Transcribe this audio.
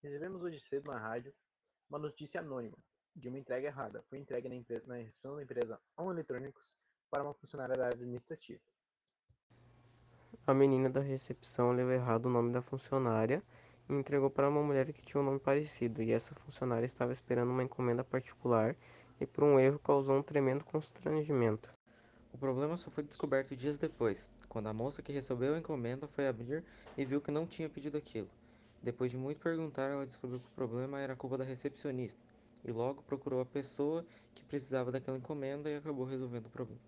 Recebemos hoje cedo na rádio uma notícia anônima de uma entrega errada. Foi entregue na, na recepção da empresa On Eletrônicos para uma funcionária da área administrativa. A menina da recepção leu errado o nome da funcionária e entregou para uma mulher que tinha um nome parecido, e essa funcionária estava esperando uma encomenda particular e por um erro causou um tremendo constrangimento. O problema só foi descoberto dias depois, quando a moça que recebeu a encomenda foi abrir e viu que não tinha pedido aquilo. Depois de muito perguntar, ela descobriu que o problema era culpa da recepcionista, e logo procurou a pessoa que precisava daquela encomenda e acabou resolvendo o problema.